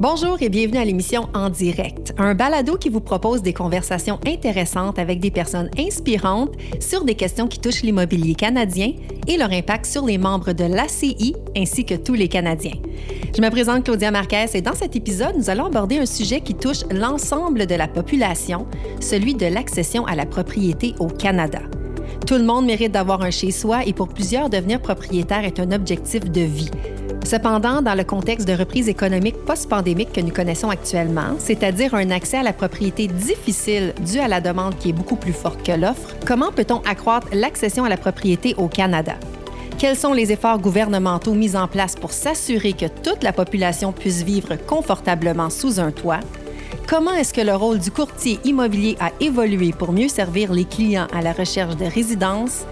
Bonjour et bienvenue à l'émission En direct, un balado qui vous propose des conversations intéressantes avec des personnes inspirantes sur des questions qui touchent l'immobilier canadien et leur impact sur les membres de l'ACI ainsi que tous les Canadiens. Je me présente Claudia Marquez et dans cet épisode, nous allons aborder un sujet qui touche l'ensemble de la population, celui de l'accession à la propriété au Canada. Tout le monde mérite d'avoir un chez-soi et pour plusieurs, devenir propriétaire est un objectif de vie. Cependant, dans le contexte de reprise économique post-pandémique que nous connaissons actuellement, c'est-à-dire un accès à la propriété difficile dû à la demande qui est beaucoup plus forte que l'offre, comment peut-on accroître l'accession à la propriété au Canada? Quels sont les efforts gouvernementaux mis en place pour s'assurer que toute la population puisse vivre confortablement sous un toit? Comment est-ce que le rôle du courtier immobilier a évolué pour mieux servir les clients à la recherche de résidences?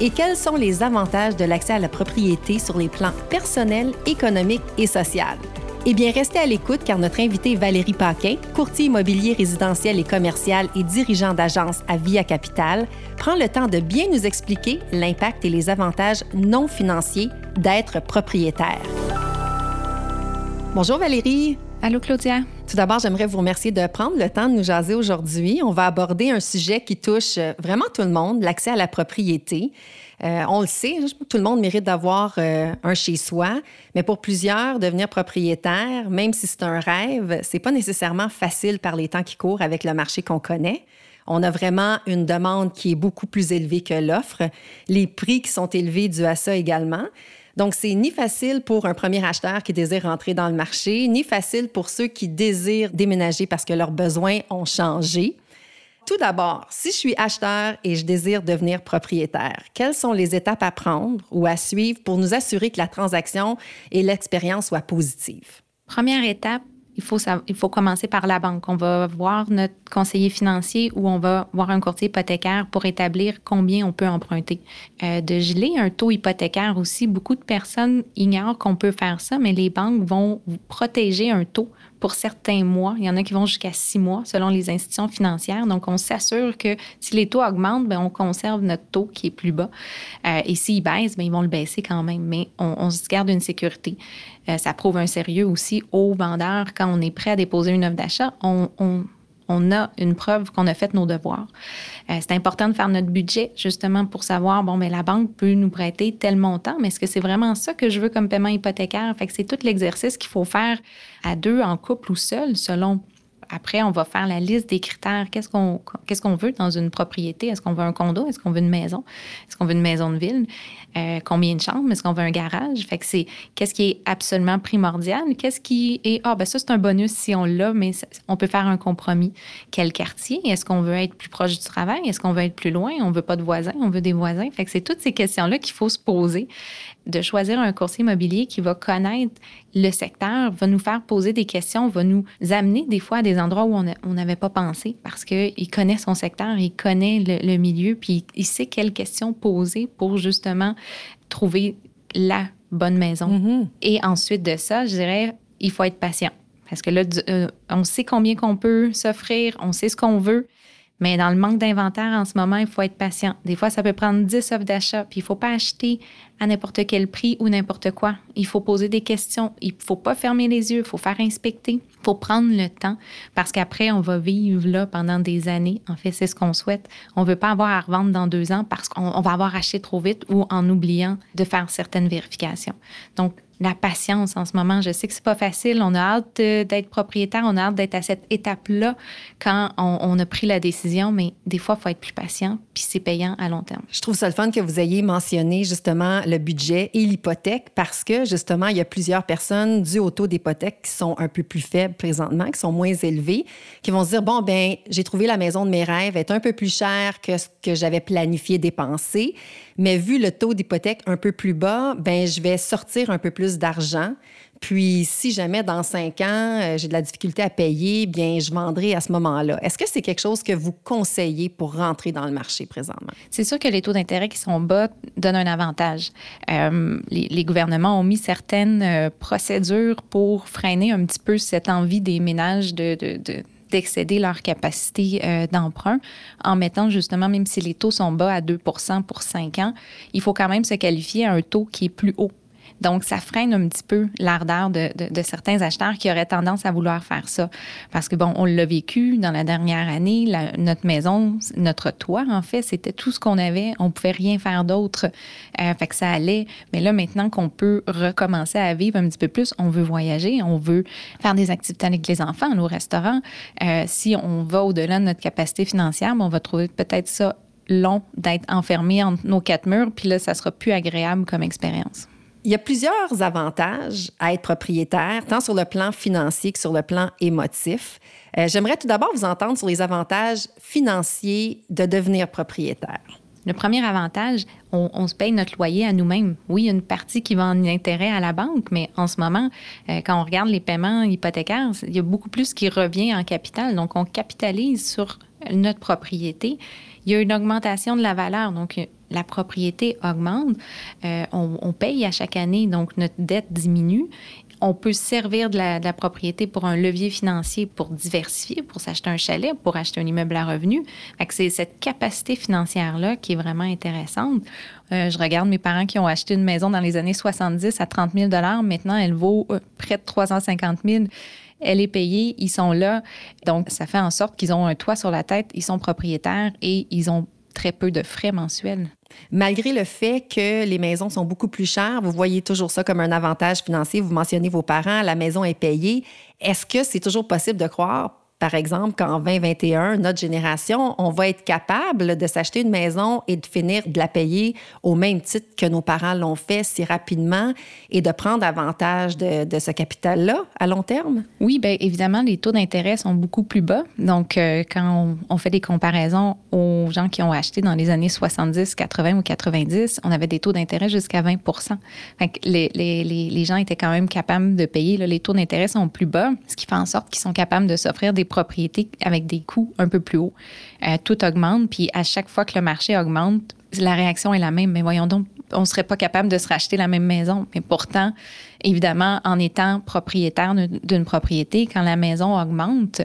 et quels sont les avantages de l'accès à la propriété sur les plans personnels, économiques et social? Eh bien, restez à l'écoute car notre invité Valérie Paquin, courtier immobilier résidentiel et commercial et dirigeant d'agence à Via Capital, prend le temps de bien nous expliquer l'impact et les avantages non financiers d'être propriétaire. Bonjour Valérie. Allô Claudia. Tout d'abord, j'aimerais vous remercier de prendre le temps de nous jaser aujourd'hui. On va aborder un sujet qui touche euh, vraiment tout le monde, l'accès à la propriété. Euh, on le sait, tout le monde mérite d'avoir euh, un chez soi, mais pour plusieurs, devenir propriétaire, même si c'est un rêve, c'est pas nécessairement facile par les temps qui courent avec le marché qu'on connaît. On a vraiment une demande qui est beaucoup plus élevée que l'offre, les prix qui sont élevés dû à ça également. Donc, c'est ni facile pour un premier acheteur qui désire rentrer dans le marché, ni facile pour ceux qui désirent déménager parce que leurs besoins ont changé. Tout d'abord, si je suis acheteur et je désire devenir propriétaire, quelles sont les étapes à prendre ou à suivre pour nous assurer que la transaction et l'expérience soient positives? Première étape, il faut, il faut commencer par la banque. On va voir notre conseiller financier ou on va voir un courtier hypothécaire pour établir combien on peut emprunter. Euh, de geler un taux hypothécaire aussi, beaucoup de personnes ignorent qu'on peut faire ça, mais les banques vont protéger un taux pour certains mois. Il y en a qui vont jusqu'à six mois selon les institutions financières. Donc, on s'assure que si les taux augmentent, bien, on conserve notre taux qui est plus bas. Euh, et s'ils baissent, bien, ils vont le baisser quand même, mais on, se garde une sécurité. Euh, ça prouve un sérieux aussi aux vendeurs. Quand on est prêt à déposer une offre d'achat, on, a une preuve qu'on a fait nos devoirs. Euh, c'est important de faire notre budget justement pour savoir, bon, mais la banque peut nous prêter tel montant, mais est-ce que c'est vraiment ça que je veux comme paiement hypothécaire? Fait que c'est tout l'exercice qu'il faut faire à deux, en couple ou seul, selon après, on va faire la liste des critères. Qu'est-ce qu'on qu'est-ce qu'on veut dans une propriété? Est-ce qu'on veut un condo? Est-ce qu'on veut une maison? Est-ce qu'on veut une maison de ville? Euh, combien de chambres? Est-ce qu'on veut un garage? Fait que c'est qu'est-ce qui est absolument primordial? Qu'est-ce qui est ah ben ça c'est un bonus si on l'a, mais on peut faire un compromis. Quel quartier? Est-ce qu'on veut être plus proche du travail? Est-ce qu'on veut être plus loin? On veut pas de voisins? On veut des voisins? Fait que c'est toutes ces questions là qu'il faut se poser de choisir un courtier immobilier qui va connaître le secteur, va nous faire poser des questions, va nous amener des fois à des endroits où on n'avait pas pensé parce qu'il connaît son secteur, il connaît le, milieu, puis il sait quelles questions poser pour justement trouver la bonne maison. Mm-hmm. Et ensuite de ça, je dirais, il faut être patient. Parce que là, euh, on sait combien qu'on peut s'offrir, on sait ce qu'on veut. Mais dans le manque d'inventaire en ce moment, il faut être patient. Des fois, ça peut prendre 10 offres d'achat, puis il ne faut pas acheter à n'importe quel prix ou n'importe quoi. Il faut poser des questions. Il ne faut pas fermer les yeux, il faut faire inspecter. Il faut prendre le temps parce qu'après, on va vivre là pendant des années. En fait, c'est ce qu'on souhaite. On ne veut pas avoir à revendre dans deux ans parce qu'on va avoir acheté trop vite ou en oubliant de faire certaines vérifications. Donc, la patience en ce moment. Je sais que c'est pas facile. On a hâte d'être propriétaire, on a hâte d'être à cette étape-là quand on, a pris la décision, mais des fois, il faut être plus patient, puis c'est payant à long terme. Je trouve ça le fun que vous ayez mentionné justement le budget et l'hypothèque parce que justement, il y a plusieurs personnes dues au taux d'hypothèque qui sont un peu plus faibles présentement, qui sont moins élevées, qui vont se dire, bon, ben j'ai trouvé la maison de mes rêves, elle est un peu plus chère que ce que j'avais planifié dépenser. Mais vu le taux d'hypothèque un peu plus bas, ben je vais sortir un peu plus d'argent. Puis, si jamais dans cinq ans, euh, j'ai de la difficulté à payer, bien, je vendrai à ce moment-là. Est-ce que c'est quelque chose que vous conseillez pour rentrer dans le marché présentement? C'est sûr que les taux d'intérêt qui sont bas donnent un avantage. Euh, les, gouvernements ont mis certaines euh, procédures pour freiner un petit peu cette envie des ménages de d'excéder leur capacité euh, d'emprunt en mettant justement, même si les taux sont bas à 2% pour 5 ans, il faut quand même se qualifier à un taux qui est plus haut Donc, ça freine un petit peu l'ardeur de, certains acheteurs qui auraient tendance à vouloir faire ça. Parce que, bon, on l'a vécu dans la dernière année, notre maison, notre toit, en fait, c'était tout ce qu'on avait. On pouvait rien faire d'autre. Euh, fait que ça allait. Mais là, maintenant qu'on peut recommencer à vivre un petit peu plus, on veut voyager, on veut faire des activités avec les enfants, au restaurant. Euh, si on va au-delà de notre capacité financière, ben, on va trouver peut-être ça long d'être enfermé entre nos quatre murs, puis là, ça sera plus agréable comme expérience. Il y a plusieurs avantages à être propriétaire, tant sur le plan financier que sur le plan émotif. Euh, j'aimerais tout d'abord vous entendre sur les avantages financiers de devenir propriétaire. Le premier avantage, on, se paye notre loyer à nous-mêmes. Oui, il y a une partie qui va en intérêt à la banque, mais en ce moment, euh, quand on regarde les paiements hypothécaires, il y a beaucoup plus qui revient en capital. Donc, on capitalise sur notre propriété. Il y a une augmentation de la valeur. La propriété augmente. Euh, on, paye à chaque année, donc notre dette diminue on peut servir de la, propriété pour un levier financier pour diversifier, pour s'acheter un chalet, pour acheter un immeuble à revenu. C'est cette capacité financière-là qui est vraiment intéressante. Euh, je regarde mes parents qui ont acheté une maison dans les années 70 à 30 000 Maintenant, elle vaut euh, près de 350 000 elle est payée, ils sont là. Donc, ça fait en sorte qu'ils ont un toit sur la tête, ils sont propriétaires et ils ont très peu de frais mensuels. Malgré le fait que les maisons sont beaucoup plus chères, vous voyez toujours ça comme un avantage financier. Vous mentionnez vos parents, la maison est payée. Est-ce que c'est toujours possible de croire par exemple, qu'en 2021, notre génération, on va être capable de s'acheter une maison et de finir de la payer au même titre que nos parents l'ont fait si rapidement et de prendre avantage de, ce capital-là à long terme? Oui, bien évidemment, les taux d'intérêt sont beaucoup plus bas. Donc, euh, quand on, fait des comparaisons aux gens qui ont acheté dans les années 70, 80 ou 90, on avait des taux d'intérêt jusqu'à 20 les, les, les, gens étaient quand même capables de payer. les taux d'intérêt sont plus bas, ce qui fait en sorte qu'ils sont capables de s'offrir des propriétés avec des coûts un peu plus hauts. Euh, tout augmente, puis à chaque fois que le marché augmente, la réaction est la même. Mais voyons donc, on ne serait pas capable de se racheter la même maison. Mais pourtant, évidemment, en étant propriétaire d'une propriété, quand la maison augmente,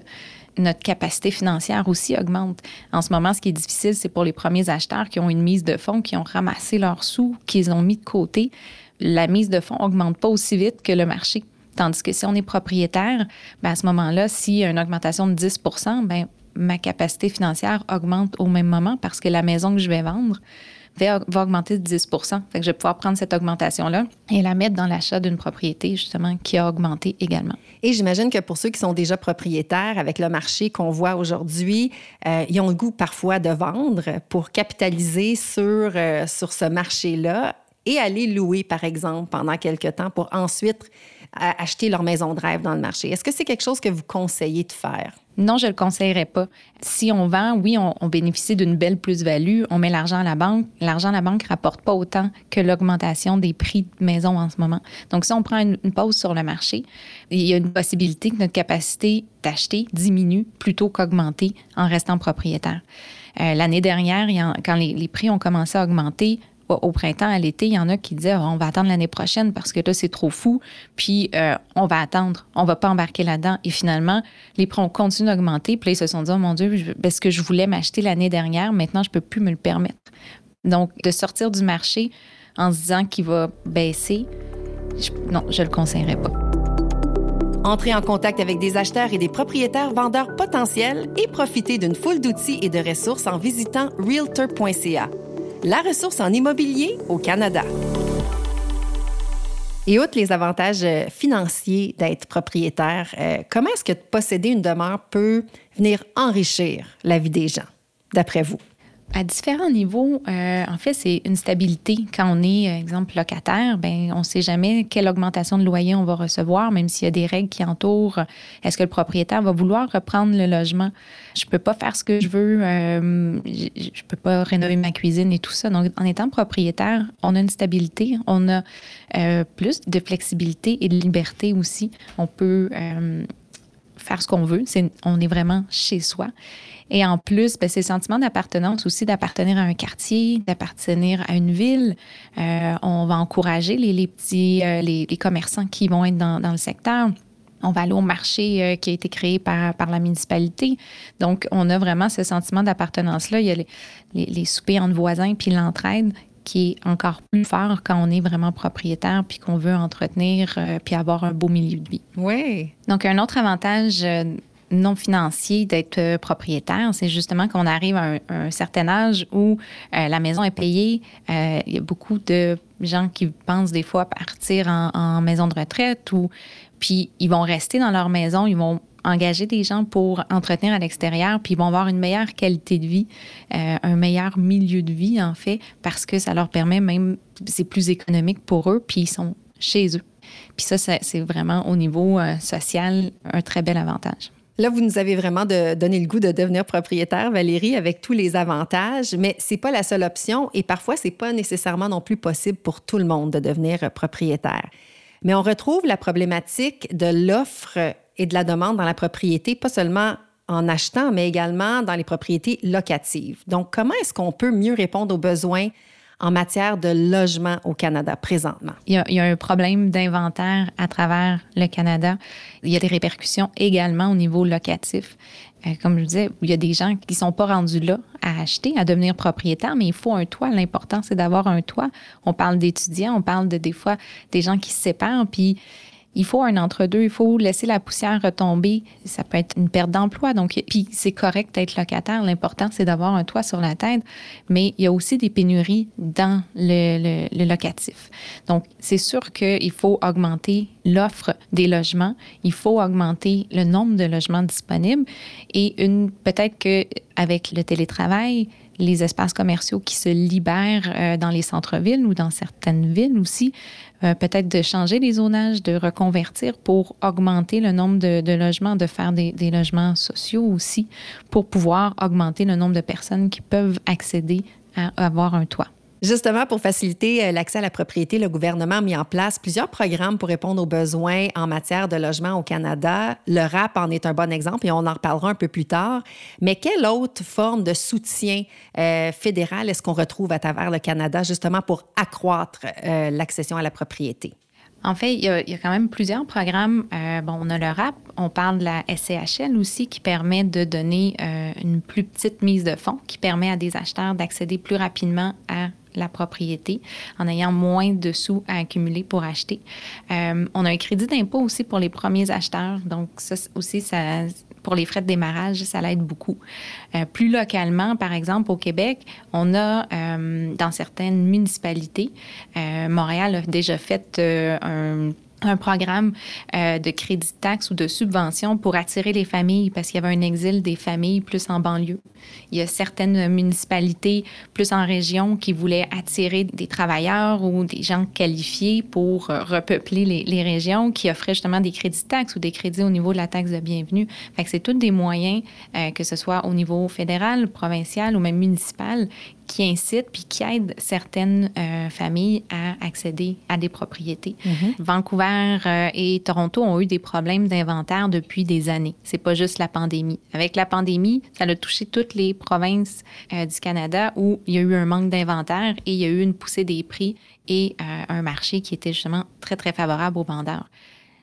notre capacité financière aussi augmente. En ce moment, ce qui est difficile, c'est pour les premiers acheteurs qui ont une mise de fonds, qui ont ramassé leurs sous, qu'ils ont mis de côté. La mise de fonds augmente pas aussi vite que le marché. Tandis que si on est propriétaire, ben à ce moment-là, s'il y a une augmentation de 10% ben ma capacité financière augmente au même moment parce que la maison que je vais vendre va, augmenter de 10 fait que je vais pouvoir prendre cette augmentation-là et la mettre dans l'achat d'une propriété, justement, qui a augmenté également. Et j'imagine que pour ceux qui sont déjà propriétaires, avec le marché qu'on voit aujourd'hui, euh, ils ont le goût parfois de vendre pour capitaliser sur, euh, sur ce marché-là et aller louer, par exemple, pendant quelques temps pour ensuite acheter leur maison de rêve dans le marché. Est-ce que c'est quelque chose que vous conseillez de faire? Non, je ne le conseillerais pas. Si on vend, oui, on, bénéficie d'une belle plus-value, on met l'argent à la banque. L'argent à la banque ne rapporte pas autant que l'augmentation des prix de maison en ce moment. Donc, si on prend une, pause sur le marché, il y a une possibilité que notre capacité d'acheter diminue plutôt qu'augmenter en restant propriétaire. Euh, l'année dernière, quand les, prix ont commencé à augmenter, au printemps, à l'été, il y en a qui disaient on va attendre l'année prochaine parce que là, c'est trop fou. Puis, euh, on va attendre. On va pas embarquer là-dedans. Et finalement, les prix ont continué d'augmenter. Puis ils se sont dit oh mon Dieu, est ce que je voulais m'acheter l'année dernière, maintenant, je peux plus me le permettre. Donc, de sortir du marché en se disant qu'il va baisser, non, je le conseillerais pas. Entrez en contact avec des acheteurs et des propriétaires vendeurs potentiels et profitez d'une foule d'outils et de ressources en visitant realtor.ca la ressource en immobilier au Canada. Et outre les avantages euh, financiers d'être propriétaire, euh, comment est-ce que posséder une demeure peut venir enrichir la vie des gens, d'après vous? À différents niveaux, euh, en fait, c'est une stabilité. Quand on est, euh, exemple, locataire, ben, on ne sait jamais quelle augmentation de loyer on va recevoir, même s'il y a des règles qui entourent. Est-ce que le propriétaire va vouloir reprendre le logement? Je ne peux pas faire ce que je veux. Euh, je ne peux pas rénover ma cuisine et tout ça. Donc, en étant propriétaire, on a une stabilité, on a plus de flexibilité et de liberté aussi. On peut ce qu'on veut. on est vraiment chez soi. Et en plus, ben, c'est le sentiment d'appartenance aussi, d'appartenir à un quartier, d'appartenir à une ville. Euh, on va encourager les, petits, euh, les, commerçants qui vont être dans, le secteur. On va aller au marché euh, qui a été créé par, par la municipalité. Donc, on a vraiment ce sentiment d'appartenance-là. Il y a les, les, soupers entre voisins puis l'entraide qui est encore plus fort quand on est vraiment propriétaire puis qu'on veut entretenir euh, puis avoir un beau milieu de vie. Oui. Donc, un autre avantage euh, non financier d'être euh, propriétaire, c'est justement qu'on arrive à un, certain âge où la maison est payée. il y a beaucoup de gens qui pensent des fois partir en, en maison de retraite ou puis ils vont rester dans leur maison, ils vont engager des gens pour entretenir à l'extérieur, puis ils vont avoir une meilleure qualité de vie, euh, un meilleur milieu de vie, en fait, parce que ça leur permet même, c'est plus économique pour eux, puis ils sont chez eux. Puis ça, c'est vraiment au niveau euh, social un très bel avantage. Là, vous nous avez vraiment donné le goût de devenir propriétaire, Valérie, avec tous les avantages, mais c'est pas la seule option et parfois c'est pas nécessairement non plus possible pour tout le monde de devenir propriétaire. Mais on retrouve la problématique de l'offre et de la demande dans la propriété, pas seulement en achetant, mais également dans les propriétés locatives. Donc, comment est-ce qu'on peut mieux répondre aux besoins en matière de logement au Canada présentement? Il y a, un problème d'inventaire à travers le Canada. Il y a des répercussions également au niveau locatif. Euh, comme je disais, il y a des gens qui ne sont pas rendus là à acheter, à devenir propriétaire, mais il faut un toit. L'important, c'est d'avoir un toit. On parle d'étudiants, on parle de des fois des gens qui se séparent, puis il faut un entre-deux, il faut laisser la poussière retomber. Ça peut être une perte d'emploi. Donc, puis c'est correct d'être locataire. L'important, c'est d'avoir un toit sur la tête. Mais il y a aussi des pénuries dans le, locatif. Donc, c'est sûr qu'il faut augmenter l'offre des logements. Il faut augmenter le nombre de logements disponibles. Et peut-être qu'avec le télétravail, les espaces commerciaux qui se libèrent euh, dans les centres-villes ou dans certaines villes aussi. Euh, peut-être de changer les zonages, de reconvertir pour augmenter le nombre de, logements, de faire des, des, logements sociaux aussi, pour pouvoir augmenter le nombre de personnes qui peuvent accéder à avoir un toit. Justement, pour faciliter euh, l'accès à la propriété, le gouvernement a mis en place plusieurs programmes pour répondre aux besoins en matière de logement au Canada. Le RAP en est un bon exemple et on en reparlera un peu plus tard. Mais quelle autre forme de soutien euh, fédéral est-ce qu'on retrouve à travers le Canada justement pour accroître euh, l'accession à la propriété? En fait, il y, a, quand même plusieurs programmes. bon, on a le RAP, on parle de la SCHL aussi qui permet de donner une plus petite mise de fonds, qui permet à des acheteurs d'accéder plus rapidement à la propriété en ayant moins de sous à accumuler pour acheter. Euh, on a un crédit d'impôt aussi pour les premiers acheteurs. Donc, ça aussi, pour les frais de démarrage, ça l'aide beaucoup. Euh, plus localement, par exemple, au Québec, on a euh, dans certaines municipalités, Montréal a déjà fait un un programme euh, de crédit de ou de subvention pour attirer les familles parce qu'il y avait un exil des familles plus en banlieue. Il y a certaines municipalités plus en région qui voulaient attirer des travailleurs ou des gens qualifiés pour euh, repeupler les, régions qui offraient justement des crédits de taxe ou des crédits au niveau de la taxe de bienvenue. Que c'est tous des moyens, euh, que ce soit au niveau fédéral, provincial ou même municipal, qui incite puis qui aide certaines euh, familles à accéder à des propriétés. Mm-hmm. Vancouver euh, et Toronto ont eu des problèmes d'inventaire depuis des années. C'est pas juste la pandémie. Avec la pandémie, ça a touché toutes les provinces euh, du Canada où il y a eu un manque d'inventaire et il y a eu une poussée des prix et un marché qui était justement très, très favorable aux vendeurs.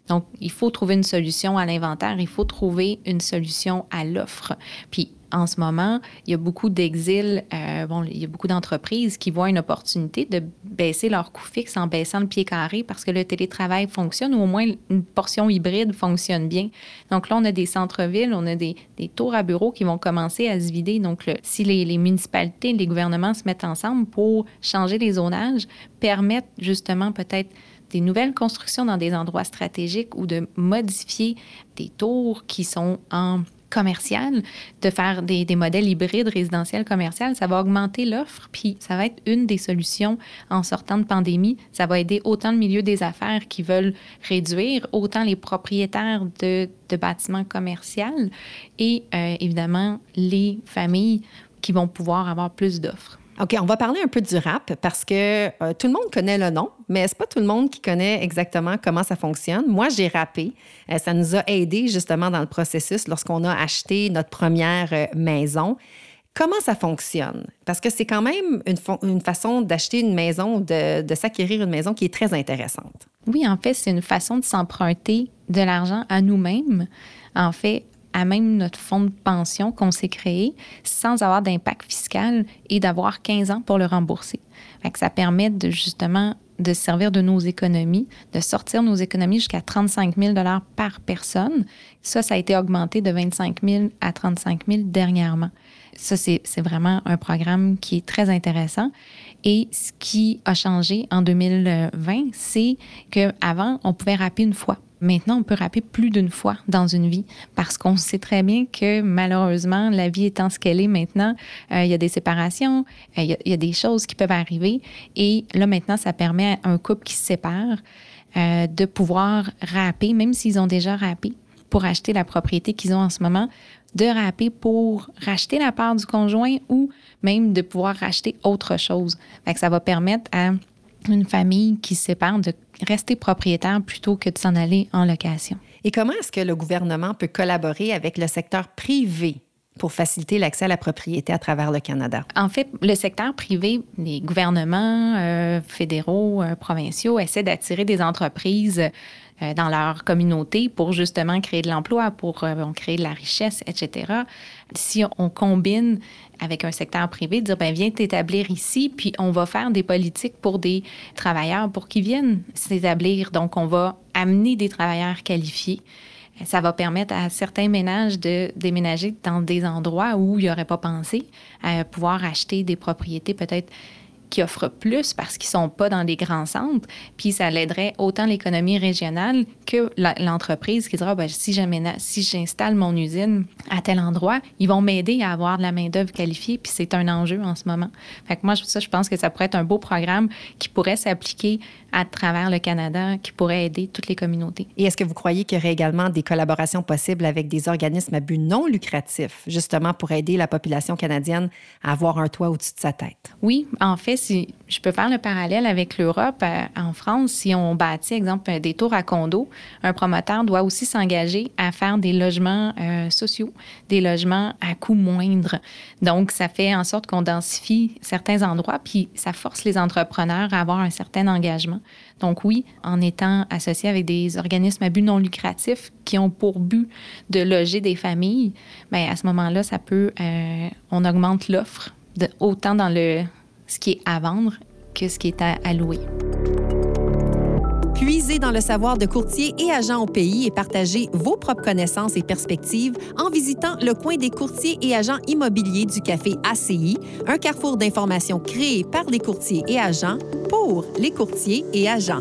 Donc, il faut trouver une solution à l'inventaire, il faut trouver une solution à l'offre. Puis, en ce moment, il y a beaucoup d'exils, euh, bon, il y a beaucoup d'entreprises qui voient une opportunité de baisser leur coût fixe en baissant le pied carré parce que le télétravail fonctionne ou au moins une portion hybride fonctionne bien. Donc là, on a des centres-villes, on a des, tours à bureaux qui vont commencer à se vider. Donc, si les, les, municipalités, les gouvernements se mettent ensemble pour changer les zonages, permettre justement peut-être des nouvelles constructions dans des endroits stratégiques ou de modifier des tours qui sont en commercial, de faire des, modèles hybrides résidentiels commerciaux, ça va augmenter l'offre, puis ça va être une des solutions en sortant de pandémie. Ça va aider autant le milieu des affaires qui veulent réduire, autant les propriétaires de, bâtiments commerciaux et euh, évidemment les familles qui vont pouvoir avoir plus d'offres. OK, on va parler un peu du rap parce que euh, tout le monde connaît le nom, mais c'est pas tout le monde qui connaît exactement comment ça fonctionne. Moi, j'ai rappé. Euh, ça nous a aidé justement dans le processus lorsqu'on a acheté notre première euh, maison. Comment ça fonctionne? Parce que c'est quand même une, façon d'acheter une maison, de, de s'acquérir une maison qui est très intéressante. Oui, en fait, c'est une façon de s'emprunter de l'argent à nous-mêmes. En fait, à même notre fonds de pension qu'on s'est créé sans avoir d'impact fiscal et d'avoir 15 ans pour le rembourser. ça permet de justement de servir de nos économies, de sortir nos économies jusqu'à 35 000 par personne. Ça, ça a été augmenté de 25 000 à 35 000 dernièrement. Ça, c'est vraiment un programme qui est très intéressant. Et ce qui a changé en 2020, c'est qu'avant, on pouvait rapper une fois. Maintenant, on peut rapper plus d'une fois dans une vie parce qu'on sait très bien que malheureusement, la vie étant ce qu'elle est maintenant, euh, il y a des séparations, euh, il, y a, des choses qui peuvent arriver. Et là, maintenant, ça permet à un couple qui se sépare euh, de pouvoir rapper, même s'ils ont déjà rappé, pour acheter la propriété qu'ils ont en ce moment, de rapper pour racheter la part du conjoint ou même de pouvoir racheter autre chose. Ça va permettre à une famille qui se sépare de rester propriétaire plutôt que de s'en aller en location. Et comment est-ce que le gouvernement peut collaborer avec le secteur privé pour faciliter l'accès à la propriété à travers le Canada? En fait, le secteur privé, les gouvernements euh, fédéraux, euh, provinciaux essaient d'attirer des entreprises euh, dans leur communauté pour justement créer de l'emploi, pour créer de la richesse, etc. Si on combine avec un secteur privé, dire, ben viens t'établir ici, puis on va faire des politiques pour des travailleurs pour qu'ils viennent s'établir. Donc, on va amener des travailleurs qualifiés. Ça va permettre à certains ménages de déménager dans des endroits où ils n'auraient pas pensé, à pouvoir acheter des propriétés peut-être qui offrent plus parce qu'ils sont pas dans les grands centres. Puis ça l'aiderait autant l'économie régionale que l'entreprise qui dira ben, si j'installe mon usine à tel endroit, ils vont m'aider à avoir de la main-d'œuvre qualifiée. Puis c'est un enjeu en ce moment. Fait que moi, ça, je pense que ça pourrait être un beau programme qui pourrait s'appliquer à travers le Canada, qui pourrait aider toutes les communautés. Et est-ce que vous croyez qu'il y aurait également des collaborations possibles avec des organismes à but non lucratif, justement pour aider la population canadienne à avoir un toit au-dessus de sa tête? Oui, en fait, si je peux faire le parallèle avec l'Europe, euh, en France, si on bâtit, exemple, des tours à condos, un promoteur doit aussi s'engager à faire des logements euh, sociaux, des logements à coût moindre. Donc, ça fait en sorte qu'on densifie certains endroits, puis ça force les entrepreneurs à avoir un certain engagement. Donc oui, en étant associé avec des organismes à but non lucratif qui ont pour but de loger des familles, bien, à ce moment-là, ça peut, euh, on augmente l'offre autant dans le ce qui est à vendre que ce qui est à, louer. Puisez dans le savoir de courtiers et agents au pays et partagez vos propres connaissances et perspectives en visitant le coin des courtiers et agents immobiliers du café ACI, un carrefour d'informations créé par les courtiers et agents pour les courtiers et agents.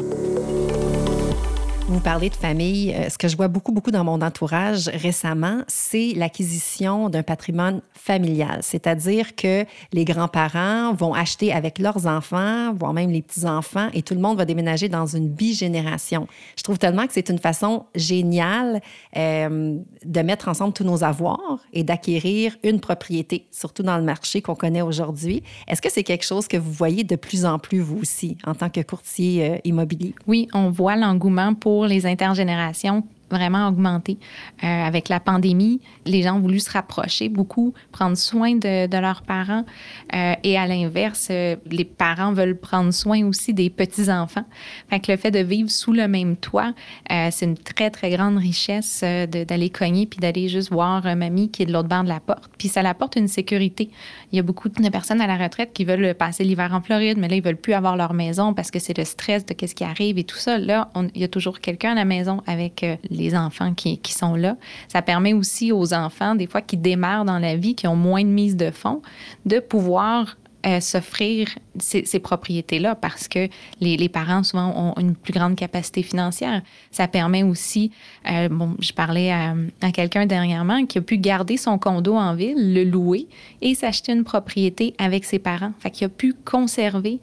Vous parlez de famille. Euh, ce que je vois beaucoup, beaucoup dans mon entourage récemment, c'est l'acquisition d'un patrimoine familial. C'est-à-dire que les grands-parents vont acheter avec leurs enfants, voire même les petits-enfants, et tout le monde va déménager dans une bigénération. Je trouve tellement que c'est une façon géniale euh, de mettre ensemble tous nos avoirs et d'acquérir une propriété, surtout dans le marché qu'on connaît aujourd'hui. Est-ce que c'est quelque chose que vous voyez de plus en plus, vous aussi, en tant que courtier euh, immobilier? Oui, on voit l'engouement pour pour les intergénérations vraiment augmenté. Euh, avec la pandémie, les gens ont voulu se rapprocher beaucoup, prendre soin de, leurs parents. Euh, et à l'inverse, euh, les parents veulent prendre soin aussi des petits-enfants. Fait que le fait de vivre sous le même toit, c'est une très, très grande richesse d'aller cogner puis d'aller juste voir mamie qui est de l'autre bord de la porte. Puis ça apporte une sécurité. Il y a beaucoup de personnes à la retraite qui veulent passer l'hiver en Floride, mais là, ils veulent plus avoir leur maison parce que c'est le stress de qu'est-ce qui arrive et tout ça. Là, il y a toujours quelqu'un à la maison avec les enfants qui, sont là. Ça permet aussi aux enfants, des fois, qui démarrent dans la vie, qui ont moins de mise de fonds, de pouvoir euh, s'offrir ces, propriétés-là parce que les, parents, souvent, ont une plus grande capacité financière. Ça permet aussi, euh, bon, je parlais à, quelqu'un dernièrement qui a pu garder son condo en ville, le louer et s'acheter une propriété avec ses parents. Fait qu'il a pu conserver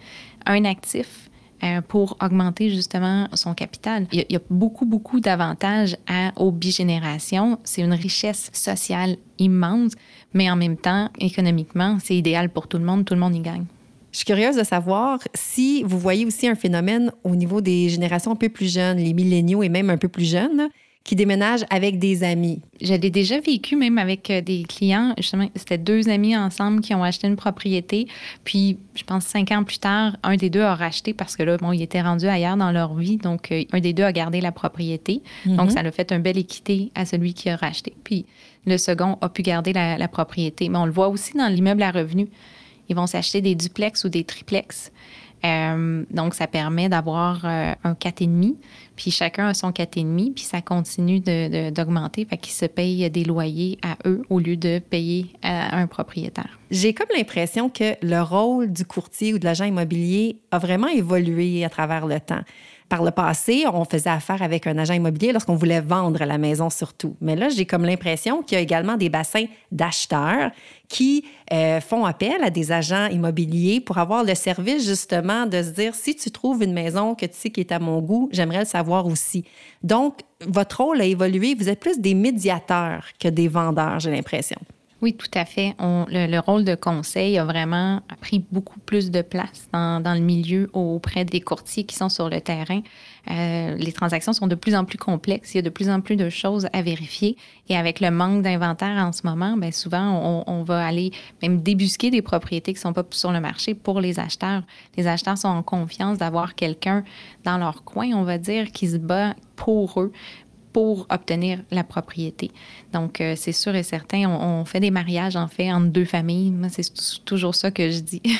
un actif pour augmenter justement son capital. Il y a, beaucoup, beaucoup d'avantages aux bigénérations. C'est une richesse sociale immense, mais en même temps, économiquement, c'est idéal pour tout le monde. Tout le monde y gagne. Je suis curieuse de savoir si vous voyez aussi un phénomène au niveau des générations un peu plus jeunes, les milléniaux et même un peu plus jeunes, qui déménagent avec des amis. Je l'ai déjà vécu même avec euh, des clients. Justement, c'était deux amis ensemble qui ont acheté une propriété. Puis, je pense cinq ans plus tard, un des deux a racheté parce que là, bon, il était rendu ailleurs dans leur vie. Donc, euh, un des deux a gardé la propriété. Donc, mhm. ça a fait un bel équité à celui qui a racheté. Puis, le second a pu garder la, la propriété. Mais on le voit aussi dans l'immeuble à revenus ils vont s'acheter des duplex ou des triplex. Euh, donc, ça permet d'avoir euh, un 4,5, puis chacun a son 4,5, puis ça continue d'augmenter, de, fait qu'ils se payent des loyers à eux au lieu de payer à un propriétaire. J'ai comme l'impression que le rôle du courtier ou de l'agent immobilier a vraiment évolué à travers le temps par le passé, on faisait affaire avec un agent immobilier lorsqu'on voulait vendre la maison surtout. Mais là, j'ai comme l'impression qu'il y a également des bassins d'acheteurs qui euh, font appel à des agents immobiliers pour avoir le service justement de se dire si tu trouves une maison que tu sais qui est à mon goût, j'aimerais le savoir aussi. Donc, votre rôle a évolué. Vous êtes plus des médiateurs que des vendeurs, j'ai l'impression. Oui, tout à fait. le, rôle de conseil a vraiment pris beaucoup plus de place dans, le milieu auprès des courtiers qui sont sur le terrain. Euh, les transactions sont de plus en plus complexes. Il y a de plus en plus de choses à vérifier. Et avec le manque d'inventaire en ce moment, bien souvent, on, va aller même débusquer des propriétés qui ne sont pas sur le marché pour les acheteurs. Les acheteurs sont en confiance d'avoir quelqu'un dans leur coin, on va dire, qui se bat pour eux pour obtenir la propriété. Donc, euh, c'est sûr et certain, on, fait des mariages, en fait, entre deux familles. C'est toujours ça que je dis.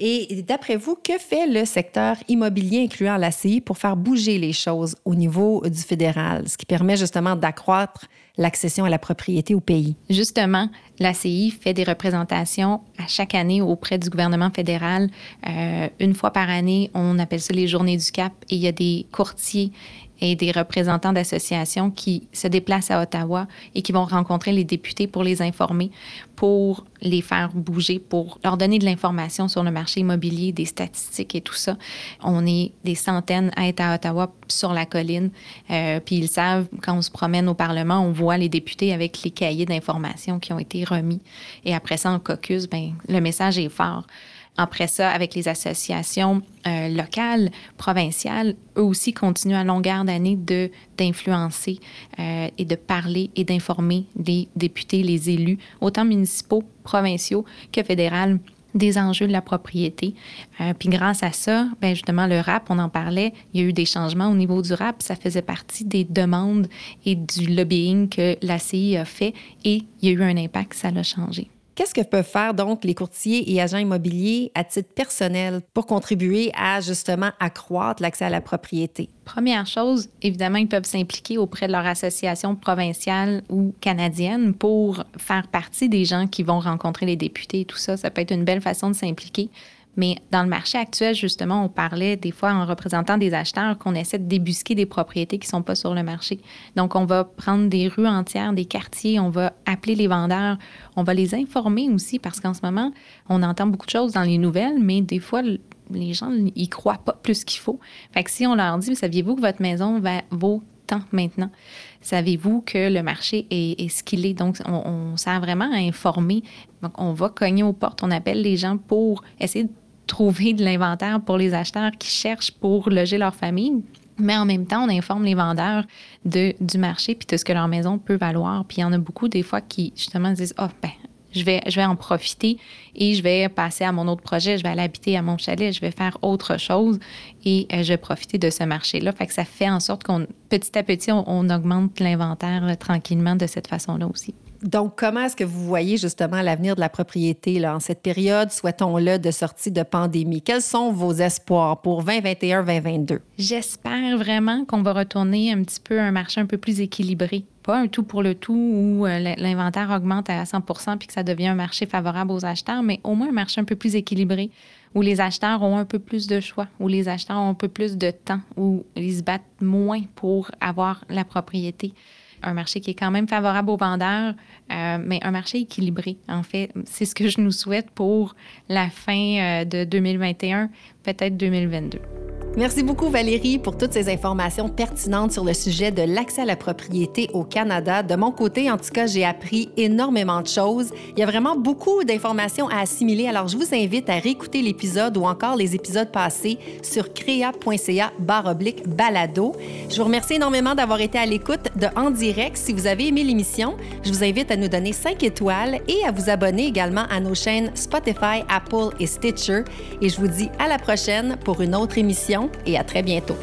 Et d'après vous, que fait le secteur immobilier, incluant l'ACI, pour faire bouger les choses au niveau du fédéral, ce qui permet justement d'accroître l'accession à la propriété au pays? Justement, l'ACI fait des représentations à chaque année auprès du gouvernement fédéral. Euh, une fois par année, on appelle ça les Journées du Cap et il y a des courtiers et des représentants d'associations qui se déplacent à Ottawa et qui vont rencontrer les députés pour les informer, pour les faire bouger, pour leur donner de l'information sur le marché immobilier, des statistiques et tout ça. On est des centaines à être à Ottawa sur la colline, euh, puis ils savent, quand on se promène au Parlement, on voit les députés avec les cahiers d'information qui ont été remis. Et après ça, en caucus, ben, le message est fort. Après ça, avec les associations euh, locales, provinciales, eux aussi continuent à longueur d'année de, d'influencer euh, et de parler et d'informer les députés, les élus, autant municipaux, provinciaux que fédéraux des enjeux de la propriété. Euh, puis grâce à ça, ben justement, le RAP, on en parlait, il y a eu des changements au niveau du RAP. Ça faisait partie des demandes et du lobbying que la CI a fait et il y a eu un impact, ça l'a changé. Qu'est-ce que peuvent faire donc les courtiers et agents immobiliers à titre personnel pour contribuer à justement accroître l'accès à la propriété? Première chose, évidemment, ils peuvent s'impliquer auprès de leur association provinciale ou canadienne pour faire partie des gens qui vont rencontrer les députés et tout ça. Ça peut être une belle façon de s'impliquer. Mais dans le marché actuel, justement, on parlait des fois en représentant des acheteurs qu'on essaie de débusquer des propriétés qui ne sont pas sur le marché. Donc, on va prendre des rues entières, des quartiers, on va appeler les vendeurs, on va les informer aussi parce qu'en ce moment, on entend beaucoup de choses dans les nouvelles, mais des fois, les gens n'y croient pas plus qu'il faut. Fait que si on leur dit, saviez-vous que votre maison va, vaut tant maintenant? Savez-vous que le marché est, ce qu'il est? Donc, on, on sert vraiment à informer. Donc, on va cogner aux portes, on appelle les gens pour essayer de trouver de l'inventaire pour les acheteurs qui cherchent pour loger leur famille. Mais en même temps, on informe les vendeurs de, du marché puis de ce que leur maison peut valoir. Puis il y en a beaucoup des fois qui justement disent oh, ben, je vais, je vais en profiter et je vais passer à mon autre projet, je vais aller habiter à mon chalet, je vais faire autre chose et euh, je vais profiter de ce marché-là. Fait que ça fait en sorte qu'on, petit à petit, on augmente l'inventaire euh, tranquillement de cette façon-là aussi. Donc, comment est-ce que vous voyez justement l'avenir de la propriété là, en cette période, souhaitons-le, de sortie de pandémie? Quels sont vos espoirs pour 2021-2022? J'espère vraiment qu'on va retourner un petit peu à un marché un peu plus équilibré. Pas un tout pour le tout où euh, l'inventaire augmente à 100% puis que ça devient un marché favorable aux acheteurs, mais au moins un marché un peu plus équilibré où les acheteurs ont un peu plus de choix, où les acheteurs ont un peu plus de temps, où ils se battent moins pour avoir la propriété un marché qui est quand même favorable aux vendeurs, euh, mais un marché équilibré. En fait, c'est ce que je nous souhaite pour la fin euh, de 2021, peut-être 2022. Merci beaucoup Valérie pour toutes ces informations pertinentes sur le sujet de l'accès à la propriété au Canada. De mon côté, en tout cas, j'ai appris énormément de choses. Il y a vraiment beaucoup d'informations à assimiler. Alors, je vous invite à réécouter l'épisode ou encore les épisodes passés sur crea.ca oblique balado. Je vous remercie énormément d'avoir été à l'écoute de En direct. Si vous avez aimé l'émission, je vous invite à nous donner 5 étoiles et à vous abonner également à nos chaînes Spotify, Apple et Stitcher. Et je vous dis à la prochaine pour une autre émission et à très bientôt.